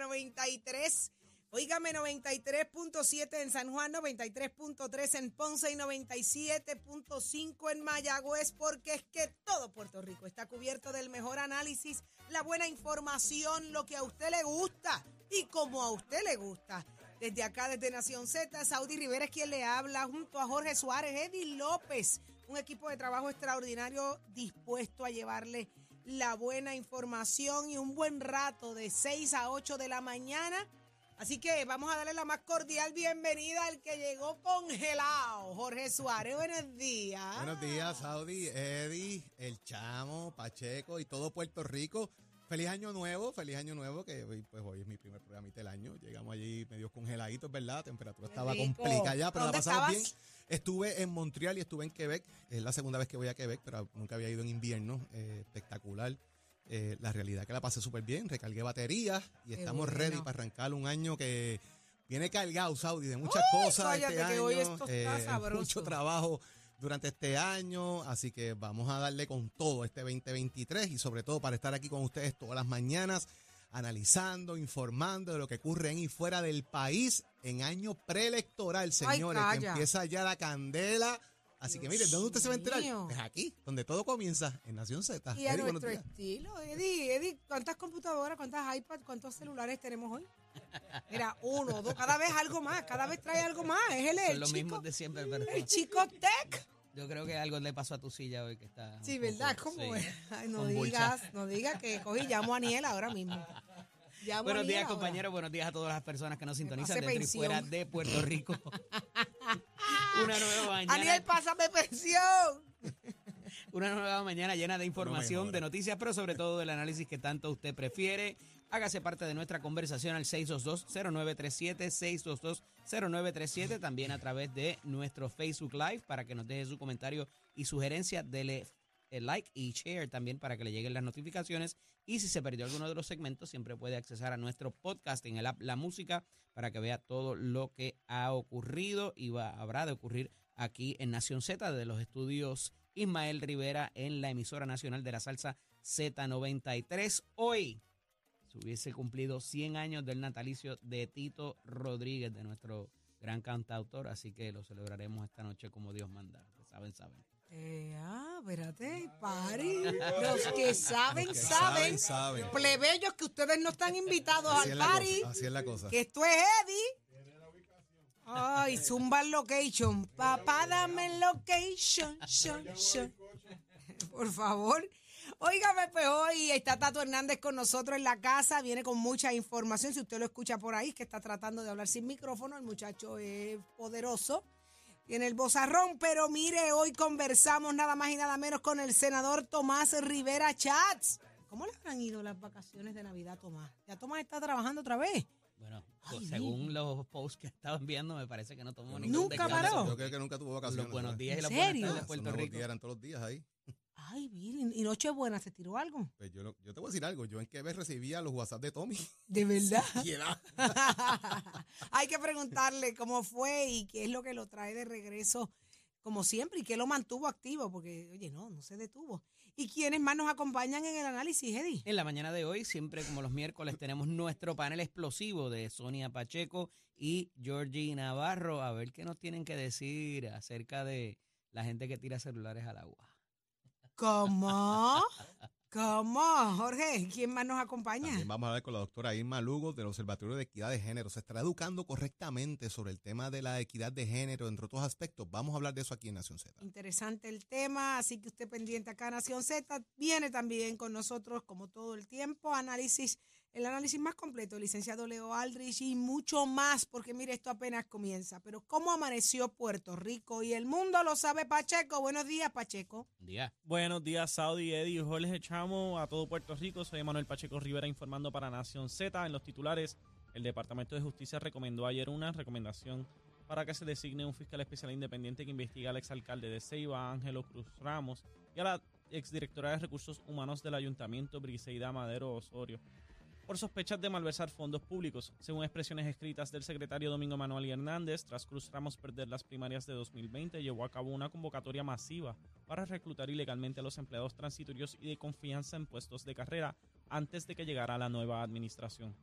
93. Óigame, 93.7 en San Juan, 93.3 en Ponce y 97.5 en Mayagüez, porque es que todo Puerto Rico está cubierto del mejor análisis, la buena información, lo que a usted le gusta y como a usted le gusta. Desde acá, desde Nación Z, Saudi Rivera es quien le habla, junto a Jorge Suárez, Eddie López, un equipo de trabajo extraordinario dispuesto a llevarle la buena información y un buen rato de 6 a 8 de la mañana. Así que vamos a darle la más cordial bienvenida al que llegó congelado, Jorge Suárez. Buenos días. Buenos días, Saudi, Eddie, El Chamo, Pacheco y todo Puerto Rico. Feliz año nuevo, feliz año nuevo, que hoy, pues hoy es mi primer programa del año. Llegamos allí medio congeladitos, ¿verdad? La temperatura Qué estaba rico. complicada ya, pero la ¿Dónde pasamos estabas? bien. Estuve en Montreal y estuve en Quebec. Es la segunda vez que voy a Quebec, pero nunca había ido en invierno. Eh, espectacular. Eh, la realidad que la pasé súper bien, recargué baterías y Qué estamos bueno. ready para arrancar un año que viene cargado, Saudi, de muchas Uy, cosas este que año. hoy esto está eh, sabroso. mucho trabajo durante este año, así que vamos a darle con todo este 2023 y sobre todo para estar aquí con ustedes todas las mañanas analizando, informando de lo que ocurre en y fuera del país en año preelectoral, señores, que empieza ya la candela. Así que miren, ¿dónde usted se va a enterar? Pues aquí, donde todo comienza, en Nación Z. Y a Eddie, nuestro días. estilo, Eddie, Eddie, ¿cuántas computadoras, cuántas iPads, cuántos celulares tenemos hoy? Mira, uno, dos, cada vez algo más, cada vez trae algo más. Es él, Son el los chico, mismos de siempre, pero el chico tech. Yo creo que algo le pasó a tu silla hoy que está. Sí, poco- ¿verdad? ¿Cómo sí, es? Ay, no digas, no digas que cogí, llamo a Aniel ahora mismo. Llamo Buenos días, compañeros. Buenos días a todas las personas que nos sintonizan dentro y pensión. fuera de Puerto Rico. Una nueva mañana. Aniel, pásame pensión. Una nueva mañana llena de información, de noticias, pero sobre todo del análisis que tanto usted prefiere. Hágase parte de nuestra conversación al 622-0937, 622-0937, también a través de nuestro Facebook Live para que nos deje su comentario y sugerencia. Dele el like y share también para que le lleguen las notificaciones. Y si se perdió alguno de los segmentos, siempre puede accesar a nuestro podcast en el app La Música para que vea todo lo que ha ocurrido y va, habrá de ocurrir aquí en Nación Z de los estudios Ismael Rivera en la emisora nacional de la salsa Z93. Hoy se hubiese cumplido 100 años del natalicio de Tito Rodríguez, de nuestro gran cantautor, así que lo celebraremos esta noche como Dios manda. Los saben, saben. Eh, ah, espérate, pari. Los que saben, que saben. saben, saben. Plebeyos que ustedes no están invitados Así al es cosa. Así es la cosa. Que esto es Eddie. Ay, Zumba Location. Papá, dame location. shon, shon. Por favor. Óigame, pues hoy está Tato Hernández con nosotros en la casa, viene con mucha información. Si usted lo escucha por ahí, que está tratando de hablar sin micrófono, el muchacho es poderoso, tiene el bozarrón, pero mire, hoy conversamos nada más y nada menos con el senador Tomás Rivera Chats. ¿Cómo le habrán ido las vacaciones de Navidad, Tomás? ¿Ya Tomás está trabajando otra vez? Bueno, Ay, pues, según los posts que estaban viendo, me parece que no tomó ningún Nunca paró. Yo creo que nunca tuvo vacaciones. Los buenos días y ¿En las buenas serio? tardes de Puerto Rico. días eran todos los días ahí. Ay, miren, ¿y Nochebuena se tiró algo? Pues yo, yo te voy a decir algo. Yo en qué vez recibía los WhatsApp de Tommy. ¿De verdad? Hay que preguntarle cómo fue y qué es lo que lo trae de regreso, como siempre, y qué lo mantuvo activo, porque, oye, no, no se detuvo. ¿Y quiénes más nos acompañan en el análisis, Eddie? En la mañana de hoy, siempre como los miércoles, tenemos nuestro panel explosivo de Sonia Pacheco y Georgie Navarro. A ver qué nos tienen que decir acerca de la gente que tira celulares al agua. ¿Cómo? ¿Cómo? Jorge, ¿quién más nos acompaña? También vamos a hablar con la doctora Irma Lugo del Observatorio de Equidad de Género. Se estará educando correctamente sobre el tema de la equidad de género, entre otros aspectos. Vamos a hablar de eso aquí en Nación Z. Interesante el tema, así que usted pendiente acá, Nación Z, viene también con nosotros como todo el tiempo, análisis, el análisis más completo, el licenciado Leo Aldrich y mucho más, porque mire, esto apenas comienza. Pero ¿cómo amaneció Puerto Rico? Y el mundo lo sabe Pacheco. Buenos días, Pacheco. Día. Buenos días, Saudi, Eddie y Jorge Chamo, a todo Puerto Rico. Soy Manuel Pacheco Rivera informando para Nación Z. En los titulares, el Departamento de Justicia recomendó ayer una recomendación para que se designe un fiscal especial independiente que investigue al exalcalde de Ceiba, Ángelo Cruz Ramos, y a la exdirectora de Recursos Humanos del Ayuntamiento, Briseida Madero Osorio, por sospechas de malversar fondos públicos. Según expresiones escritas del secretario Domingo Manuel Hernández, tras Cruz Ramos perder las primarias de 2020, llevó a cabo una convocatoria masiva para reclutar ilegalmente a los empleados transitorios y de confianza en puestos de carrera antes de que llegara la nueva administración.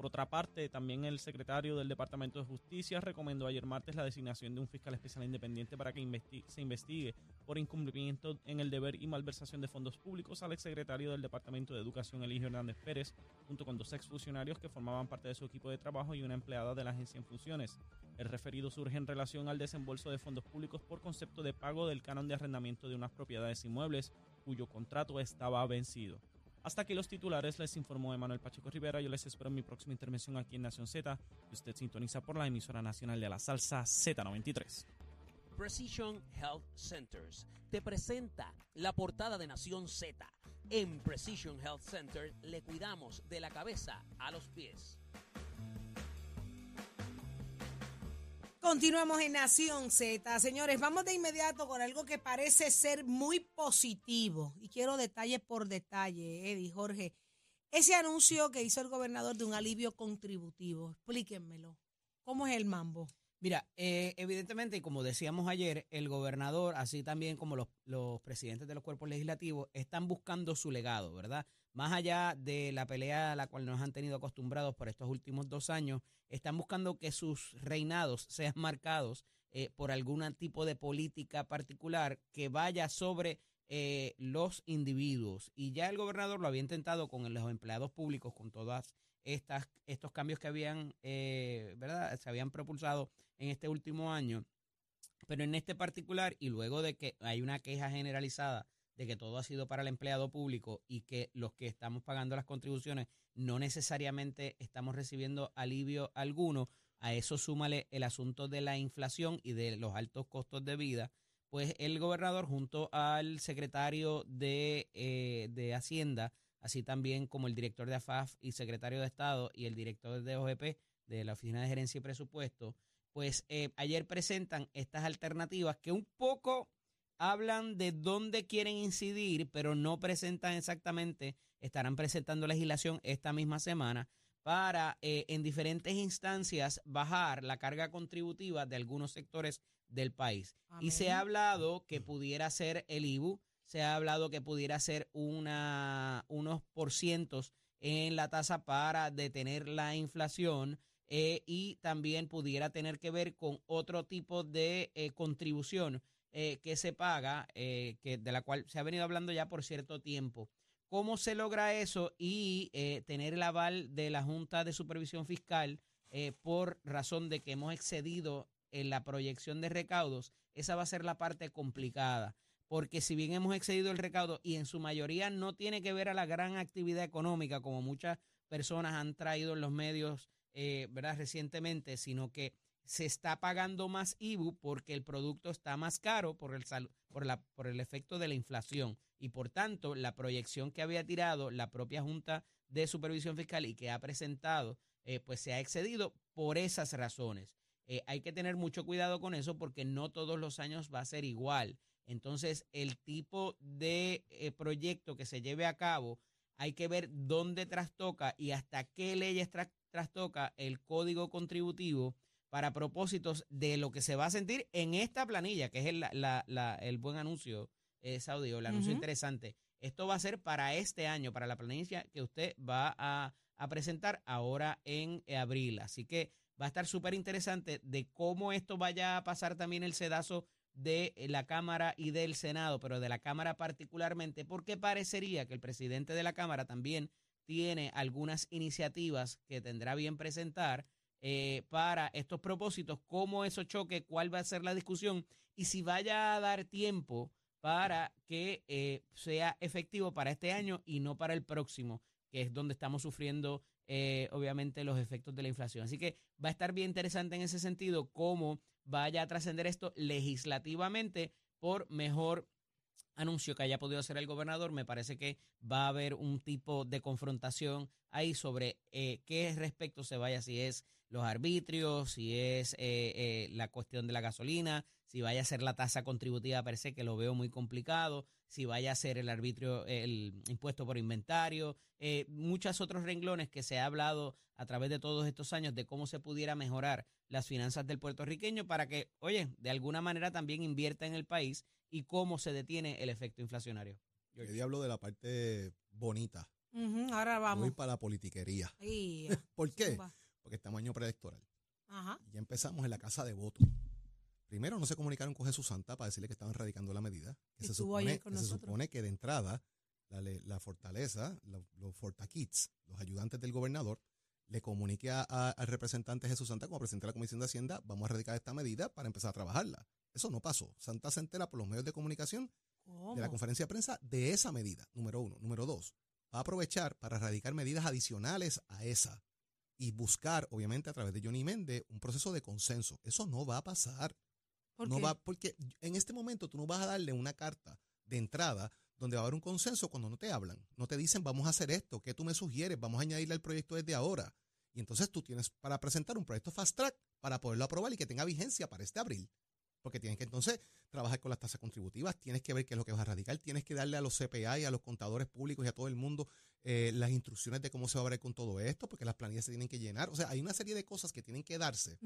Por otra parte, también el secretario del Departamento de Justicia recomendó ayer martes la designación de un fiscal especial independiente para que se investigue por incumplimiento en el deber y malversación de fondos públicos al exsecretario del Departamento de Educación, Eligio Hernández Pérez, junto con dos exfuncionarios que formaban parte de su equipo de trabajo y una empleada de la agencia en funciones. El referido surge en relación al desembolso de fondos públicos por concepto de pago del canon de arrendamiento de unas propiedades inmuebles cuyo contrato estaba vencido. Hasta aquí los titulares, les informó Emanuel Pacheco Rivera. Yo les espero en mi próxima intervención aquí en Nación Z, que usted sintoniza por la emisora nacional de la salsa Z93. Precision Health Centers te presenta la portada de Nación Z. En Precision Health Center le cuidamos de la cabeza a los pies. Continuamos en Nación Z. Señores, vamos de inmediato con algo que parece ser muy positivo. Y quiero detalle por detalle, Eddie, Jorge. Ese anuncio que hizo el gobernador de un alivio contributivo, explíquenmelo. ¿Cómo es el mambo? Mira, eh, evidentemente, como decíamos ayer, el gobernador, así también como los, los presidentes de los cuerpos legislativos, están buscando su legado, ¿verdad? Más allá de la pelea a la cual nos han tenido acostumbrados por estos últimos dos años, están buscando que sus reinados sean marcados eh, por algún tipo de política particular que vaya sobre eh, los individuos. Y ya el gobernador lo había intentado con los empleados públicos, con todas estas, estos cambios que habían, eh, ¿verdad? Se habían propulsado en este último año. Pero en este particular, y luego de que hay una queja generalizada de que todo ha sido para el empleado público y que los que estamos pagando las contribuciones no necesariamente estamos recibiendo alivio alguno, a eso súmale el asunto de la inflación y de los altos costos de vida, pues el gobernador junto al secretario de, eh, de Hacienda, así también como el director de AFAF y secretario de Estado y el director de OGP, de la Oficina de Gerencia y Presupuesto, pues eh, ayer presentan estas alternativas que un poco hablan de dónde quieren incidir, pero no presentan exactamente, estarán presentando legislación esta misma semana para eh, en diferentes instancias bajar la carga contributiva de algunos sectores del país. Y se ha hablado que pudiera ser el IBU, se ha hablado que pudiera ser una, unos porcientos en la tasa para detener la inflación eh, y también pudiera tener que ver con otro tipo de eh, contribución eh, que se paga, que de la cual se ha venido hablando ya por cierto tiempo. ¿Cómo se logra eso y tener el aval de la Junta de Supervisión Fiscal por razón de que hemos excedido en la proyección de recaudos? Esa va a ser la parte complicada. porque si bien hemos excedido el recaudo y en su mayoría no tiene que ver a la gran actividad económica como muchas personas han traído en los medios, eh, ¿verdad? Recientemente, sino que se está pagando más IBU porque el producto está más caro por el, por, la, por el efecto de la inflación. Y por tanto, la proyección que había tirado la propia Junta de Supervisión Fiscal y que ha presentado, eh, pues se ha excedido por esas razones. Eh, hay que tener mucho cuidado con eso porque no todos los años va a ser igual. Entonces, el tipo de eh, proyecto que se lleve a cabo, hay que ver dónde trastoca y hasta qué leyes trastoca el código contributivo para propósitos de lo que se va a sentir en esta planilla, que es el, la- la- el buen anuncio, eh, Saudi, o el anuncio interesante. Esto va a ser para este año, para la planilla que usted va a, a presentar ahora en abril. Así que va a estar súper interesante de cómo esto vaya a pasar también el sedazo de la Cámara y del Senado, pero de la Cámara particularmente, porque parecería que el presidente de la Cámara también tiene algunas iniciativas que tendrá bien presentar eh, para estos propósitos, cómo eso choque, cuál va a ser la discusión y si vaya a dar tiempo para que eh, sea efectivo para este año y no para el próximo, que es donde estamos sufriendo eh, obviamente los efectos de la inflación. Así que va a estar bien interesante en ese sentido cómo vaya a trascender esto legislativamente por mejor anuncio que haya podido hacer el gobernador, me parece que va a haber un tipo de confrontación ahí sobre eh, qué respecto se vaya, si es los arbitrios, si es eh, eh, la cuestión de la gasolina, si vaya a ser la tasa contributiva per se, que lo veo muy complicado, si vaya a ser el arbitrio, el impuesto por inventario, eh, muchos otros renglones que se ha hablado a través de todos estos años de cómo se pudiera mejorar las finanzas del puertorriqueño para que, oye, de alguna manera también invierta en el país y cómo se detiene el efecto inflacionario. ¿Qué diablo de la parte bonita? Ahora Voy vamos. para la politiquería. Ahí, ¿Por qué? zumba. Porque estamos año preelectoral. Ajá. Y ya empezamos en la casa de voto. Primero no se comunicaron con Jesús Santa para decirle que estaban radicando la medida. Que, se supone, que se nosotros. supone que de entrada la, la fortaleza, lo- los Fortakids, los ayudantes del gobernador, le comunique a- a- al representante Jesús Santa como presidente de la Comisión de Hacienda, vamos a radicar esta medida para empezar a trabajarla. Eso no pasó. Santa se entera por los medios de comunicación ¿Cómo? de la conferencia de prensa de esa medida, número uno. Número dos, va a aprovechar para radicar medidas adicionales a esa y buscar, obviamente, a través de Johnny Méndez, un proceso de consenso. Eso no va a pasar. ¿Por no qué? va, porque en este momento tú no vas a darle una carta de entrada donde va a haber un consenso cuando no te hablan. No te dicen, vamos a hacer esto, ¿qué tú me sugieres? Vamos a añadirle al proyecto desde ahora. Y entonces tú tienes para presentar un proyecto fast track para poderlo aprobar y que tenga vigencia para este abril. Porque tienes que entonces trabajar con las tasas contributivas, tienes que ver qué es lo que vas a radicar, tienes que darle a los CPA y a los contadores públicos y a todo el mundo eh, las instrucciones de cómo se va a ver con todo esto, porque las planillas se tienen que llenar. O sea, hay una serie de cosas que tienen que darse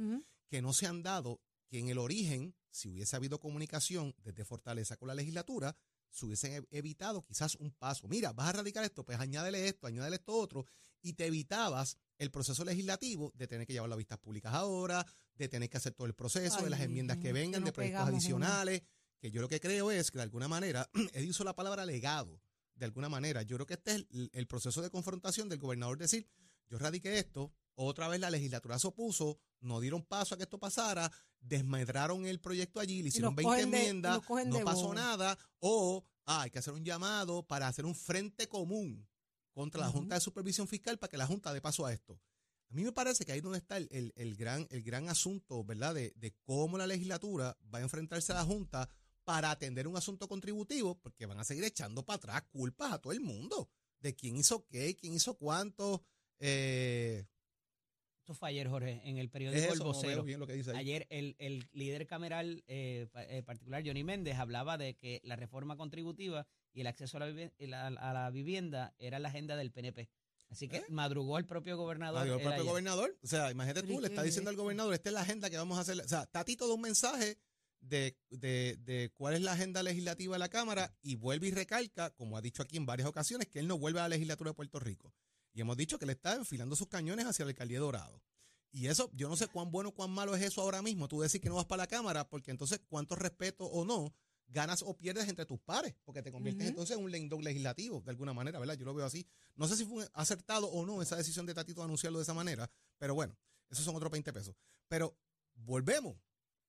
que no se han dado, que en el origen, si hubiese habido comunicación desde Fortaleza con la legislatura, se hubiesen e- evitado quizás un paso. Mira, vas a radicar esto, pues añádele esto, añádele esto otro, y te evitabas el proceso legislativo de tener que llevarlo a vistas públicas ahora, de tener que hacer todo el proceso, de las enmiendas que vengan, de proyectos una. adicionales, que yo lo que creo es que de alguna manera, él usó la palabra legado, de alguna manera. Yo creo que este es el, el proceso de confrontación del gobernador decir, yo radiqué esto, otra vez la legislatura se opuso, no dieron paso a que esto pasara, desmedraron el proyecto allí, le hicieron los 20 cogen de- y enmiendas, no pasó nada, o ah, hay que hacer un llamado para hacer un frente común contra la. Junta de Supervisión Fiscal para que la Junta dé paso a esto. A mí me parece que ahí es donde está el, el- el gran, el gran asunto, ¿verdad? De, de cómo la legislatura va a enfrentarse a la Junta para atender un asunto contributivo, porque van a seguir echando para atrás culpas a todo el mundo de quién hizo qué, quién hizo cuánto. Eh, Esto fue ayer, Jorge, en el es periódico El no Vocero. bien lo que dice ahí. Ayer el, el líder cameral eh, eh, particular, Johnny Méndez, hablaba de que la reforma contributiva y el acceso a la, vivi- y la- a la vivienda era la agenda del PNP. Así que ¿Eh? madrugó el propio gobernador. Adiós, el propio ayer. gobernador. O sea, imagínate Pero ¿y tú, le está es diciendo al gobernador, esta es la agenda que vamos a hacer. O sea, Tatito da un mensaje de, de, de cuál es la agenda legislativa de la Cámara y vuelve y recalca, como ha dicho aquí en varias ocasiones, que él no vuelve a la legislatura de Puerto Rico. Y hemos dicho que le está enfilando sus cañones hacia la alcaldía Dorado. Y eso, yo no sé cuán bueno o cuán malo es eso ahora mismo. Tú decir que no vas para la Cámara, porque entonces cuánto respeto o no ganas o pierdes entre tus pares, porque te conviertes entonces en un lendón legislativo, de alguna manera, ¿verdad? Yo lo veo así. No sé si fue acertado o no esa decisión de Tatito de anunciarlo de esa manera, pero bueno, esos son otros 20 pesos. Pero volvemos.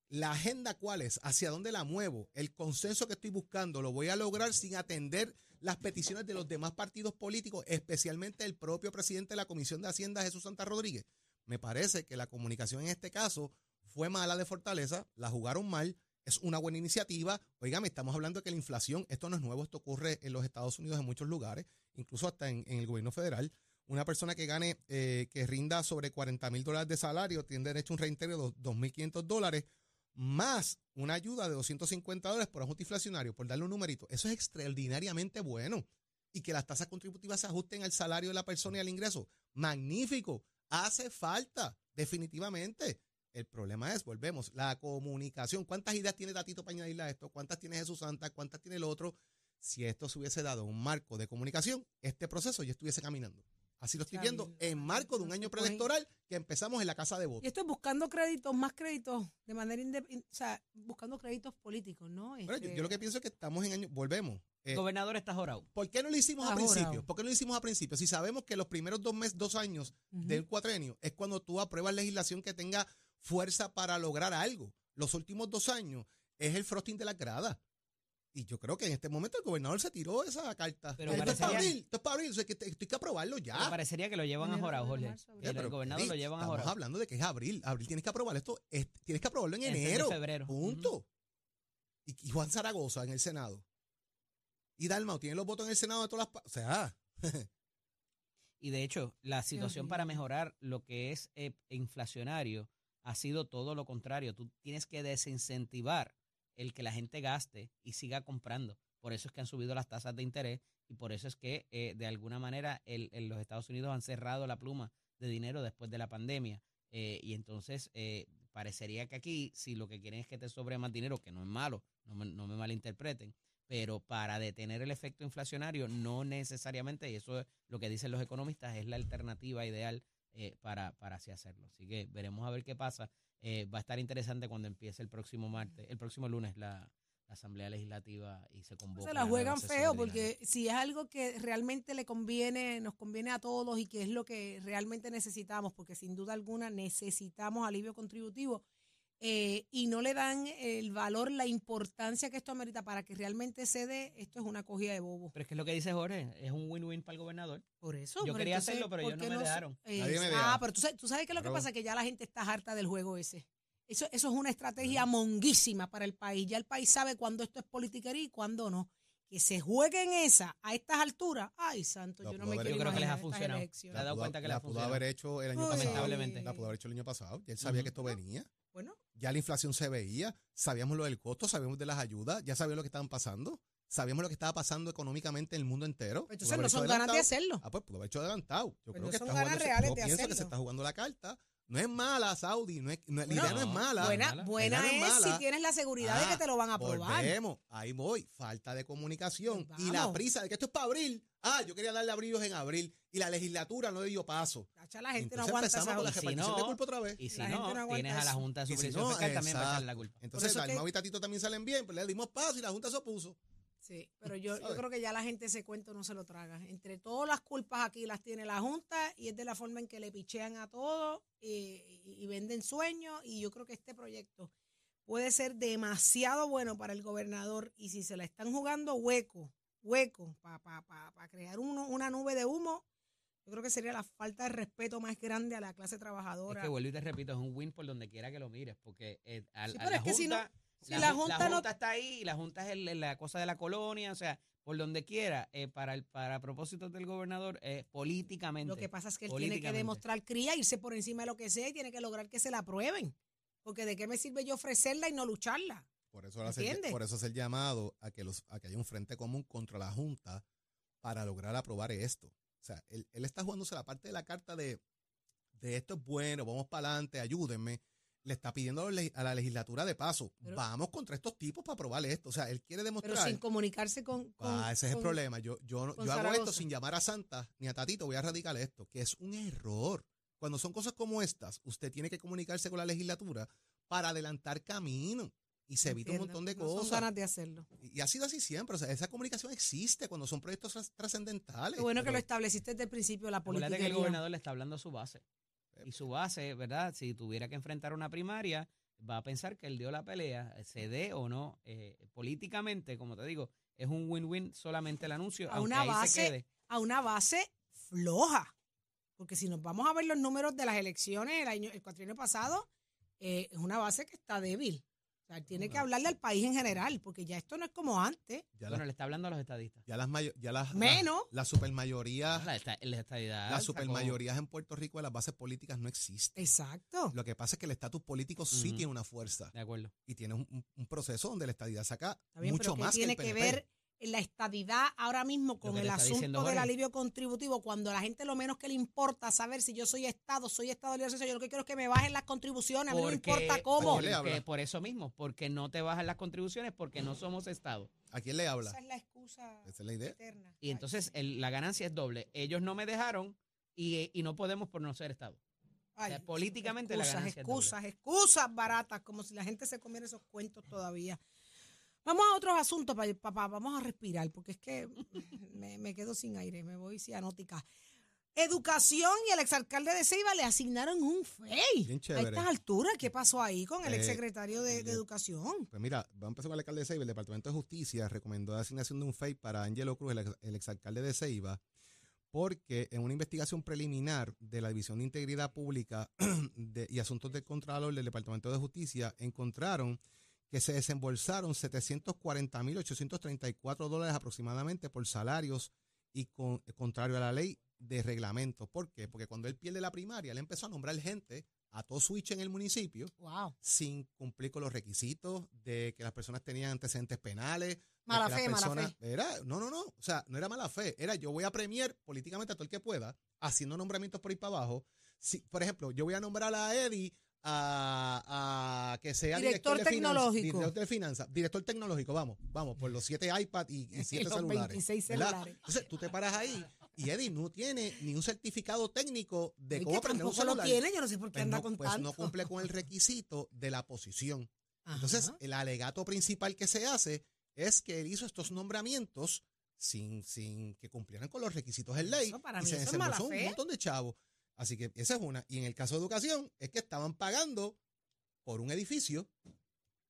la agenda cuál es, hacia dónde la muevo, el consenso que estoy buscando, lo voy a lograr sin atender las peticiones de los demás partidos políticos, especialmente el propio presidente de la Comisión de Hacienda, Jesús Santa Rodríguez. Me parece que la comunicación en este caso fue mala de Fortaleza, la jugaron mal, es una buena iniciativa. Oígame, estamos hablando de que la inflación, esto no es nuevo, esto ocurre en los Estados Unidos en muchos lugares, incluso hasta en, el gobierno federal. Una persona que gane, eh, que rinda sobre 40 mil dólares de salario, tiene derecho a un reintegro de 2.500 dólares, más una ayuda de 250 dólares por ajuste inflacionario, por darle un numerito. Eso es extraordinariamente bueno. Y que las tasas contributivas se ajusten al salario de la persona y al ingreso. Magnífico. Hace falta, definitivamente. El problema es, volvemos, la comunicación. ¿Cuántas ideas tiene Tatito para añadirle a esto? ¿Cuántas tiene Jesús Santa? ¿Cuántas tiene el otro? Si esto se hubiese dado un marco de comunicación, este proceso ya estuviese caminando. Así lo estoy viendo en marco de un año preelectoral que empezamos en la casa de Y votos. esto es buscando créditos, más créditos, de manera independiente, o sea, buscando créditos políticos, ¿no? Bueno, yo, Este, yo lo que pienso es que estamos en año, volvemos. Eh, Gobernador está jorado. ¿Por qué no lo hicimos a Ahora. principio? ¿Por qué no lo hicimos a principio? Si sabemos que los primeros dos meses, dos años del cuatrenio es cuando tú apruebas legislación que tenga fuerza para lograr algo. Los últimos dos años es el frosting de la grada. Y yo creo que en este momento el gobernador se tiró esa carta. Pero esto es para abril, esto es para abril, o sea, que te- esto hay que aprobarlo ya. Pero parecería que lo llevan a jorado, Jorge. Que el pero, gobernador lo llevan a Estamos jorado. hablando de que es abril. Abril tienes que aprobar esto. es- tienes que aprobarlo en enero. febrero. Punto. Y, y Juan Zaragoza en el Senado. Y Dalmau tiene los votos en el Senado de todas las... O sea, Y de hecho, la situación para mejorar lo que es eh, inflacionario ha sido todo lo contrario. Tú tienes que desincentivar el que la gente gaste y siga comprando. Por eso es que han subido las tasas de interés y por eso es que eh, de alguna manera el, los Estados Unidos han cerrado la pluma de dinero después de la pandemia. Eh, y entonces eh, parecería que aquí, si lo que quieren es que te sobre más dinero, que no es malo, no me, no me malinterpreten, pero para detener el efecto inflacionario, no necesariamente, y eso es lo que dicen los economistas, es la alternativa ideal para, para así hacerlo. Así que veremos a ver qué pasa. Eh, va a estar interesante cuando empiece el próximo martes, el próximo lunes la, la Asamblea Legislativa y se convoque. se la juegan feo porque si es algo que realmente le conviene, nos conviene a todos y que es lo que realmente necesitamos, porque sin duda alguna necesitamos alivio contributivo eh, y no le dan el valor, la importancia que esto amerita para que realmente se dé, esto es una cogida de bobo. Pero es que es lo que dice Jorge, es un win-win para el gobernador. Por eso. Yo quería entonces, hacerlo, pero ¿por ellos no me dejaron. Nadie me ah, pero tú sabes, tú sabes que lo que pasa es que ya la gente está harta del juego ese. Eso, eso es una estrategia monguísima para el país. Ya el país sabe cuándo esto es politiquería y cuándo no. Que se juegue en esa a estas alturas. Ay, santo, Lo yo no me quiero Yo creo que les ha funcionado. elecciones. Se ha dado cuenta que la ha pudo haber hecho el año Uy. pasado. Lamentablemente. La pudo haber hecho el año pasado. Ya él sabía que esto venía. Bueno, Ya la inflación se veía. Sabíamos lo del costo, sabíamos de las ayudas, ya sabíamos lo que estaban pasando. Sabíamos lo que estaba pasando económicamente en el mundo entero. pues entonces no son ganas de hacerlo. Ah, pues pudo haber hecho adelantado. Yo Pues creo no que son está ganas jugando, reales yo de pienso que se hacerlo. está jugando la carta. No es mala, Saudi. No es, no es- la idea no es mala. buena mala. buena no es es si mala. tienes la seguridad de Ah, que te lo van a aprobar. Volvemos, ahí voy. Falta de comunicación. Pues y la prisa de que esto es para abril. Ah, yo quería darle abrillos en abril. Y la legislatura no le dio paso. Tacha, La gente no Entonces aguanta empezamos con la Y si repartición no, de culpa otra vez. Y si La gente no, no tienes a la. Junta de Y si Supervisión no, Fiscal también para echarle la culpa. Entonces, Dalmau y Tatito también salen bien, pero le dimos paso y la Junta se opuso. Sí, pero yo, yo creo que ya la gente ese cuento no se lo traga. Entre todas las culpas aquí las tiene la Junta y es de la forma en que le pichean a todo eh, y, y venden sueños y yo creo que este proyecto puede ser demasiado bueno para el gobernador y si se la están jugando hueco, hueco, para pa, pa, pa crear uno- una nube de humo, yo creo que sería la falta de respeto más grande a la clase Es trabajadora. que vuelvo y te repito, es un win por donde quiera que lo mires, porque eh, a, Sí, a pero la es que si no- Si la, la Ju- Junta no- está ahí la Junta es el- la cosa de la colonia, o sea, por donde quiera, eh, para el para propósitos del gobernador, eh, políticamente. Lo que pasa es que él tiene que demostrar cría, irse por encima de lo que sea y tiene que lograr que se la aprueben. Porque de qué me sirve yo ofrecerla y no lucharla. Por eso, por eso es el llamado a que, los, a que haya un frente común contra la Junta para lograr aprobar esto. O sea, él, él está jugándose la parte de la carta de, de esto es bueno, vamos para adelante, ayúdenme. Le está pidiendo a la legislatura de paso, Pero- vamos contra estos tipos para aprobar esto. O sea, él quiere Pero demostrar. sin comunicarse con. con- Ah, ese es el problema. Yo, yo, yo hago esto sin llamar a Santa ni a Tatito. Voy a radicar esto, que es un error. Cuando son cosas como estas, usted tiene que comunicarse con la legislatura para adelantar camino y se evita un montón de no Son cosas. ganas de hacerlo. Y ha sido así siempre. O sea, esa comunicación existe cuando son proyectos tras- trascendentales. Qué bueno que pero- lo estableciste desde el principio, la política. Que el gobernador le está hablando a su base. Y su base, ¿verdad? Si tuviera que enfrentar una primaria, va a pensar que él dio la pelea, se dé o no, eh, políticamente, como te digo, es un win-win solamente el anuncio, A aunque una ahí se base- quede. a una base floja. Porque si nos vamos a ver los números de las elecciones el año, el cuatrienio pasado, eh, es una base que está débil. O sea, tiene que hablarle al país en general, porque ya esto no es como antes. Ya, Bueno, le está hablando a los estadistas. ya las, mayo- ya las, Menos. las, las supermayorías, La, esta- la estadidad las supermayorías en Puerto Rico de las bases políticas no existen. Exacto. Lo que pasa es que el estatus político sí tiene una fuerza De acuerdo. y tiene un, un- proceso donde la estadidad saca bien, mucho pero ¿qué más tiene que que, el PNP. ver la estadidad ahora mismo con el asunto del alivio contributivo? Cuando a la gente lo menos que le importa saber si yo soy Estado, soy Estado libre yo lo que quiero es que me bajen las contribuciones, a mí no me importa cómo. Por eso mismo, porque no te bajan las contribuciones, porque no somos Estado. ¿A quién le habla? Esa es la excusa Esa es la idea. eterna. Y entonces el- la ganancia es doble. Ellos no me dejaron y, y no podemos por no ser Estado. Ay, sea, políticamente la excusas, ganancia es excusas, excusas baratas, como si la gente se comiera esos cuentos todavía. Vamos a otros asuntos, pa- papá, vamos a respirar, porque es que me, me quedo sin aire, me voy cianótica. Educación y el exalcalde de Ceiba le asignaron un FEI. Bien A estas alturas, ¿qué pasó ahí con el Eh, exsecretario de, Educación? Pues mira, vamos a empezar con el alcalde de Ceiba. El Departamento de Justicia recomendó la asignación de un FEI para Angelo Cruz, el, ex- el exalcalde de Ceiba, porque en una investigación preliminar de la División de Integridad Pública de- y Asuntos del Contralor del Departamento de Justicia encontraron que se desembolsaron 740.834 dólares aproximadamente por salarios y con, contrario a la ley de reglamento. ¿Por qué? Porque cuando él pierde la primaria, él empezó a nombrar gente a todo switch en el municipio Wow. sin cumplir con los requisitos de que las personas tenían antecedentes penales. Mala fe, mala fe. Era, no, no, no. O sea, no era mala fe. Era yo voy a premiar políticamente a todo el que pueda, haciendo nombramientos por ahí para abajo. Si, por ejemplo, yo voy a nombrar a Eddie a, a que sea Director director, de finanzas, tecnológico. director de finanzas, director tecnológico, vamos, vamos, por los siete iPad y, y siete Los celulares. 26 ¿verdad? celulares. Entonces, tú te paras ahí y Eddie no tiene ni un certificado técnico de cómo aprender un lo tiene, yo no sé por qué pues anda no, con pues no tanto. cumple con el requisito de la posición. Ajá. Entonces, el alegato principal que se hace es que él hizo estos nombramientos sin, sin que cumplieran con los requisitos en ley Eso para y mí se desembolsó un montón de chavos. Así que esa es una. Y en el caso de educación, es que estaban pagando por un edificio,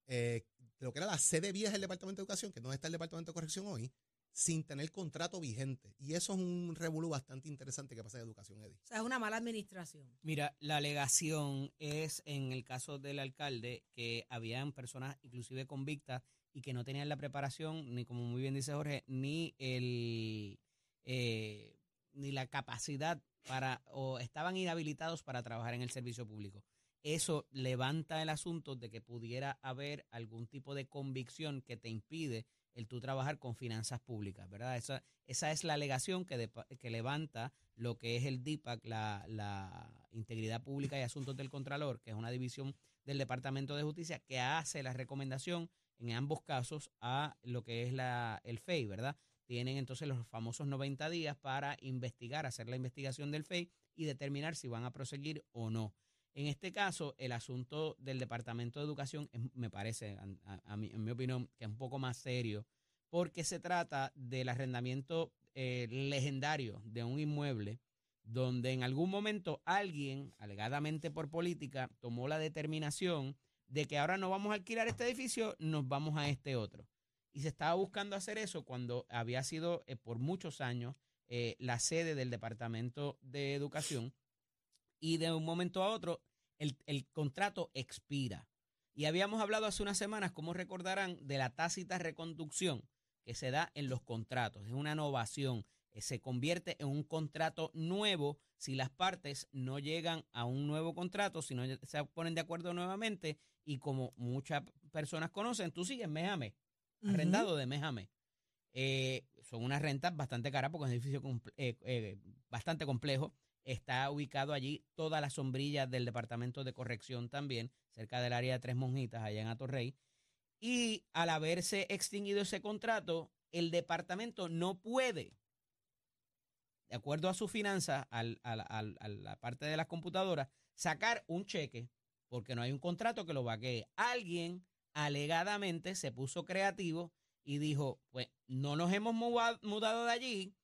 eh, lo que era la sede vieja del Departamento de Educación, que es donde está el Departamento de Corrección hoy, sin tener contrato vigente. Y eso es un revolú bastante interesante que pasa en educación, Eddie. O sea, es una mala administración. Mira, la alegación es en el caso del alcalde que habían personas inclusive convictas y que no tenían la preparación, ni como muy bien dice Jorge, ni el eh, ni la capacidad para o estaban inhabilitados para trabajar en el servicio público. Eso levanta el asunto de que pudiera haber algún tipo de convicción que te impide el tú trabajar con finanzas públicas, ¿verdad? Esa, esa es la alegación que, que levanta lo que es el DIPAC, la, la Integridad Pública y Asuntos del Contralor, que es una división del Departamento de Justicia que hace la recomendación en ambos casos a lo que es la, el FEI, ¿verdad? Tienen entonces los famosos 90 días para investigar, hacer la investigación del FEI y determinar si van a proseguir o no. En este caso, el asunto del Departamento de Educación es- me parece, a- mí- en mi opinión, que es un poco más serio, porque se trata del arrendamiento eh, legendario de un inmueble donde en algún momento alguien, alegadamente por política, tomó la determinación de que ahora no vamos a alquilar este edificio, nos vamos a este otro. Y se estaba buscando hacer eso cuando había sido eh, por muchos años eh, la sede del Departamento de Educación y de un momento a otro el, el contrato expira. Y habíamos hablado hace unas semanas, como recordarán, de la tácita reconducción que se da en los contratos. Es una innovación. eh, Se convierte en un contrato nuevo si las partes no llegan a un nuevo contrato, si no se ponen de acuerdo nuevamente. Y como muchas personas conocen, tú sigues mes arrendado de mes a mes. Eh, son unas rentas bastante caras porque es un edificio comple- eh, eh, bastante complejo. Está ubicado allí toda la sombrilla del Departamento de Corrección también, cerca del área de Tres Monjitas, allá en Atorrey. Y al haberse extinguido ese contrato, el departamento no puede, de acuerdo a su finanza, al- al- al- a la parte de las computadoras, sacar un cheque porque no hay un contrato que lo vaquee. Alguien alegadamente se puso creativo y dijo, pues no nos hemos mudado, de allí,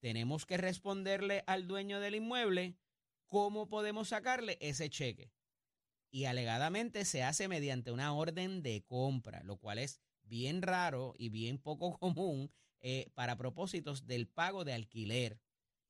tenemos que responderle al dueño del inmueble cómo podemos sacarle ese cheque. y alegadamente se hace mediante una orden de compra, lo cual es bien raro y bien poco común eh, para propósitos del pago de alquiler.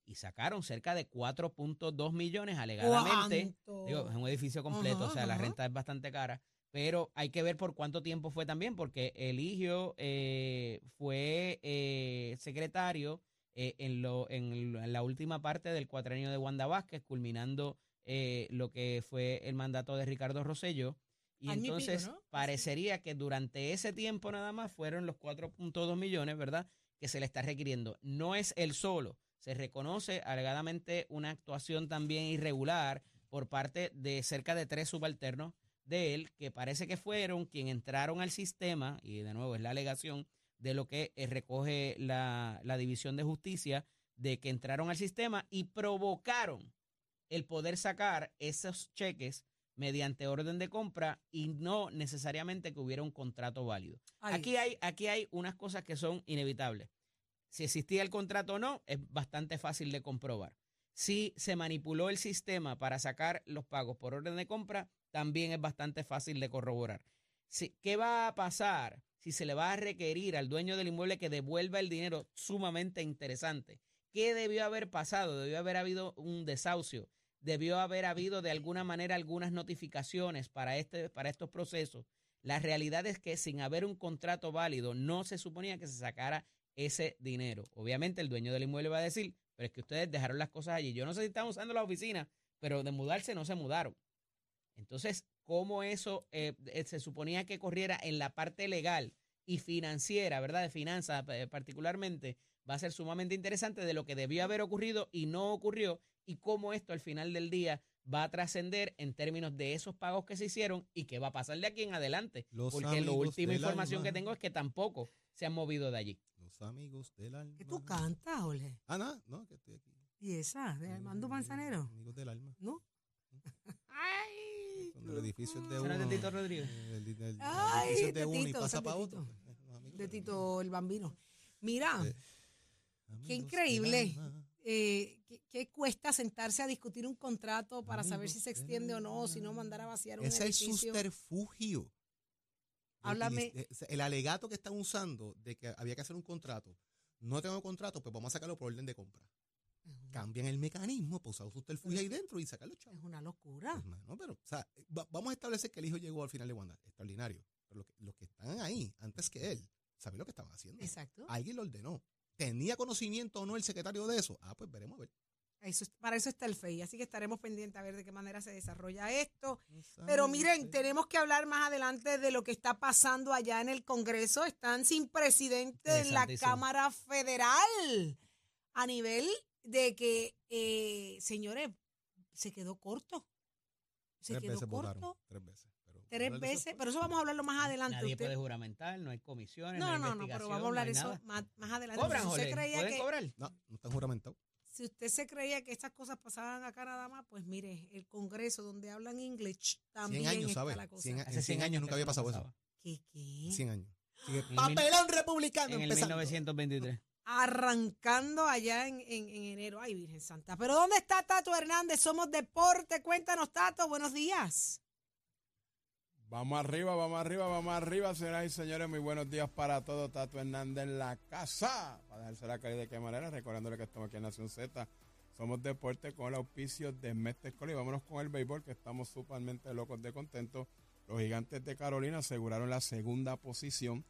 Y sacaron cerca de 4.2 millones alegadamente. Digo, es un edificio completo, Ajá, o sea, la renta es bastante cara. Pero hay que ver por cuánto tiempo fue también, porque Eligio eh, fue eh, secretario eh, en, lo, en, lo- en la última parte del cuatrenio de Wanda Vázquez, culminando eh, lo que fue el mandato de Ricardo Rosselló. Y Año y pico, entonces ¿no? parecería que durante ese tiempo nada más fueron los 4.2 millones, ¿verdad? Que se le está requiriendo. No es el solo. Se reconoce alegadamente una actuación también irregular por parte de cerca de tres subalternos de él, que parece que fueron quien entraron al sistema, y de nuevo es la alegación de lo que eh, recoge la, la División de Justicia, de que entraron al sistema y provocaron el poder sacar esos cheques mediante orden de compra y no necesariamente que hubiera un contrato válido. Ay, Aquí hay, aquí hay unas cosas que son inevitables. Si existía el contrato o no, es bastante fácil de comprobar. Si se manipuló el sistema para sacar los pagos por orden de compra, también es bastante fácil de corroborar. Si- ¿Qué va a pasar si se le va a requerir al dueño del inmueble que devuelva el dinero? Sumamente interesante. ¿Qué debió haber pasado? Debió haber habido un desahucio. Debió haber habido de alguna manera algunas notificaciones para, este, para estos procesos. La realidad es que sin haber un contrato válido no se suponía que se sacara ese dinero. Obviamente el dueño del inmueble va a decir, pero es que ustedes dejaron las cosas allí. Yo no sé si están usando la oficina, pero de mudarse no se mudaron. Entonces, ¿cómo eso eh, eh, se suponía que corriera en la parte legal y financiera, ¿verdad? De finanzas eh, particularmente, va a ser sumamente interesante de lo que debió haber ocurrido y no ocurrió y cómo esto al final del día va a trascender en términos de esos pagos que se hicieron y qué va a pasar de aquí en adelante. Los Porque la última información alma. que tengo es que tampoco se han movido de allí. Los amigos del alma. ¿Qué tú cantas, Jorge? Ah, no, no, que estoy aquí. ¿Y esa? ¿De Armando Manzanero? Amigos del alma. ¿No? Ay, Cuando el edificio es de ¿Será uno. de Tito Rodríguez? eh, El, el- el Ay, edificio es de de uno y Tito, pasa ese es de para Tito. otro. de Tito el Bambino. Mira, Sí. qué increíble. eh, ¿qué, qué cuesta sentarse a discutir un contrato para saber si se extiende o no, o si no mandar a vaciar un Ese es el edificio? subterfugio. Háblame. eh, El alegato que están usando de que había que hacer un contrato. No tengo contrato, pues vamos a sacarlo por orden de compra. Cambian el mecanismo para usar subterfugio ahí dentro y sacarlo, chavo. Es una locura. Hermano, pero, o sea, va- vamos a establecer que el hijo llegó al final de Wanda. Extraordinario. Pero los que, los que están ahí, antes que él, saben lo que estaban haciendo. Exacto. Alguien lo ordenó. ¿Tenía conocimiento o no el secretario de eso? Ah, pues veremos a ver. Eso, es- para eso está el FEI, así que estaremos pendientes a ver de qué manera se desarrolla esto. Pero miren, tenemos que hablar más adelante de lo que está pasando allá en el Congreso. Están sin presidente en la. Cámara Federal a nivel de que, eh, señores, se quedó corto. Se Tres quedó veces corto. votaron. Tres veces. Pero, Tres eso veces, pero eso vamos a hablarlo más adelante. Nadie Usted- puede juramentar, no hay comisiones, no, no, hay no, no, pero vamos a hablar no eso más, más adelante. Cobran, si, usted creía ¿pueden que, cobrar? No, no están juramentados. si usted se creía que estas cosas pasaban acá nada más, pues mire, el Congreso donde hablan English también 100 años, está ¿sabes? la cosa. 100, Hace en 100 años nunca había eso pasado eso. pasaba. ¿Qué, qué? 100 años. Mil- papelón republicano En el empezando. 1923. Arrancando allá en, en- en enero. Ay, Virgen Santa. Pero ¿dónde está Tato Hernández? Somos Deporte. Cuéntanos, Tato. Buenos días. Vamos arriba, vamos arriba, vamos arriba, señoras y señores. Muy buenos días para todos. Tato Hernández en la casa. Para dejarse la calle de qué manera, recordándole que estamos aquí en Nación Z. Somos deporte con el auspicio de Mestre. Y vámonos con el béisbol, que estamos sumamente locos de contento. Los gigantes de Carolina aseguraron la segunda posición.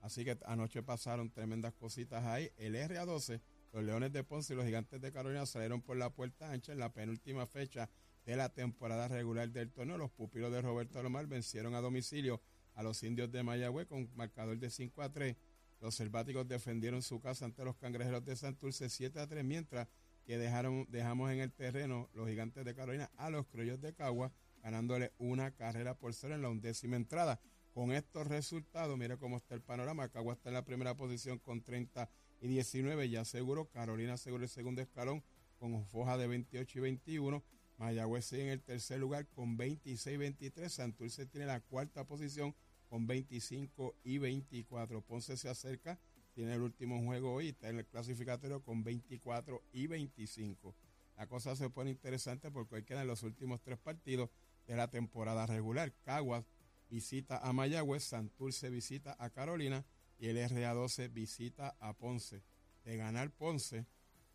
Así que anoche pasaron tremendas cositas ahí. El RA12, los Leones de Ponce y los Gigantes de Carolina salieron por la puerta ancha en la penúltima fecha de la temporada regular del torneo. Los pupilos de Roberto Alomar vencieron a domicilio a los indios de Mayagüez con marcador de 5 a 3. Los selváticos defendieron su casa ante los cangrejeros de Santurce 7 a 3, mientras que dejaron, dejamos en el terreno los gigantes de Carolina a los criollos de Cagua, ganándole una carrera por cero en la undécima entrada. Con estos resultados, mire cómo está el panorama. Cagua está en la primera posición con 30 y 19, ya seguro. Carolina seguro el segundo escalón con foja de 28 y 21. Mayagüez sigue en el tercer lugar con 26 y 23. Santurce tiene la cuarta posición con 25 y 24. Ponce se acerca, tiene el último juego hoy, está en el clasificatorio con 24 y 25. La cosa se pone interesante porque hoy quedan los últimos tres partidos de la temporada regular. Caguas visita a Mayagüez, Santurce visita a Carolina y el RA12 visita a Ponce. De ganar Ponce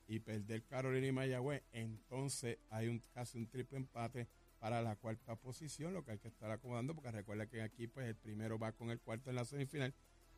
y perder Carolina y Mayagüez, entonces hay un casi un triple empate para la cuarta posición, lo que hay que estar acomodando, porque recuerda que aquí pues el primero va con el cuarto en la semifinal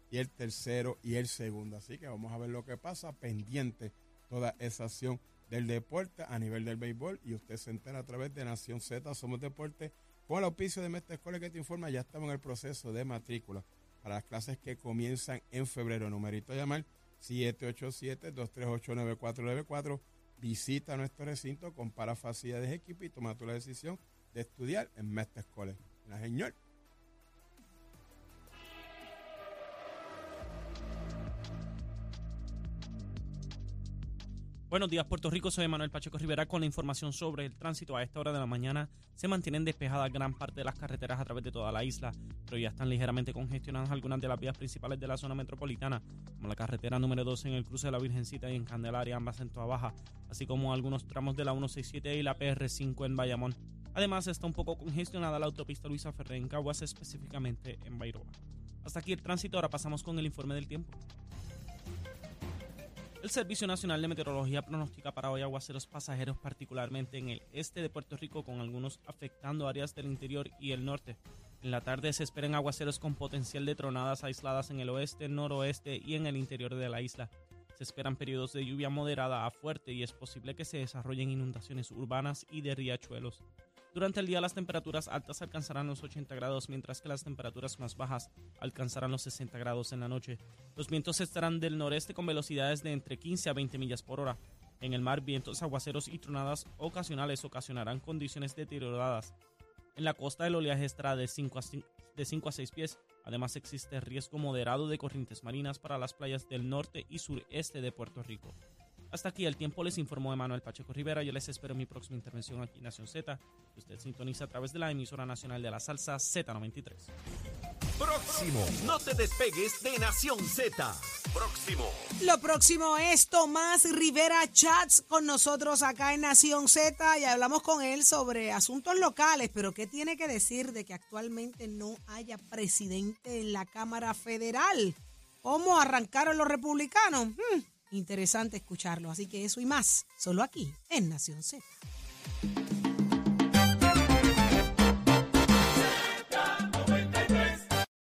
y el tercero y el segundo. Así que vamos a ver lo que pasa, pendiente toda esa acción del deporte a nivel del béisbol y usted se entera a través de Nación Z, Somos Deporte, con el auspicio de Mestre Escuela que te informa, ya estamos en el proceso de matrícula para las clases que comienzan en febrero. Numerito a llamar 787-238-9494. Visita nuestro recinto, compara facilidades de equipo y toma tu la decisión de estudiar en Mestre Escuela. La señor. Buenos días, Puerto Rico. Soy Manuel Pacheco Rivera con la información sobre el tránsito. A esta hora de la mañana se mantienen despejadas gran parte de las carreteras a través de toda la isla, pero ya están ligeramente congestionadas algunas de las vías principales de la zona metropolitana, como la carretera número 12 en el cruce de la Virgencita y en Candelaria, ambas en Toa Baja, así como algunos tramos de la 167 y la PR5 en Bayamón. Además, está un poco congestionada la autopista Luisa Ferré en Caguas, específicamente en Bairoa. Hasta aquí el tránsito, ahora pasamos con el informe del tiempo. El Servicio Nacional de Meteorología pronostica para hoy aguaceros pasajeros, particularmente en el este de Puerto Rico, con algunos afectando áreas del interior y el norte. En la tarde se esperan aguaceros con potencial de tronadas aisladas en el oeste, noroeste y en el interior de la isla. Se esperan periodos de lluvia moderada a fuerte y es posible que se desarrollen inundaciones urbanas y de riachuelos. Durante el día las temperaturas altas alcanzarán los 80 grados, mientras que las temperaturas más bajas alcanzarán los 60 grados en la noche. Los vientos estarán del noreste con velocidades de entre 15 a 20 millas por hora. En el mar, vientos aguaceros y tronadas ocasionales ocasionarán condiciones deterioradas. En la costa el oleaje estará de 5 a, cin- de 5 a 6 pies. Además existe riesgo moderado de corrientes marinas para las playas del norte y sureste de Puerto Rico. Hasta aquí el tiempo les informó Emanuel Pacheco Rivera. Yo les espero en mi próxima intervención aquí en Nación Z. que Usted sintoniza a través de la emisora nacional de la salsa Z93. Próximo. No te despegues de Nación Z. Próximo. Lo próximo es Tomás Rivera Chats con nosotros acá en Nación Z y hablamos con él sobre asuntos locales, pero ¿qué tiene que decir de que actualmente no haya presidente en la Cámara Federal? ¿Cómo arrancaron los republicanos? Hmm, interesante escucharlo, así que eso y más, solo aquí en Nación Z.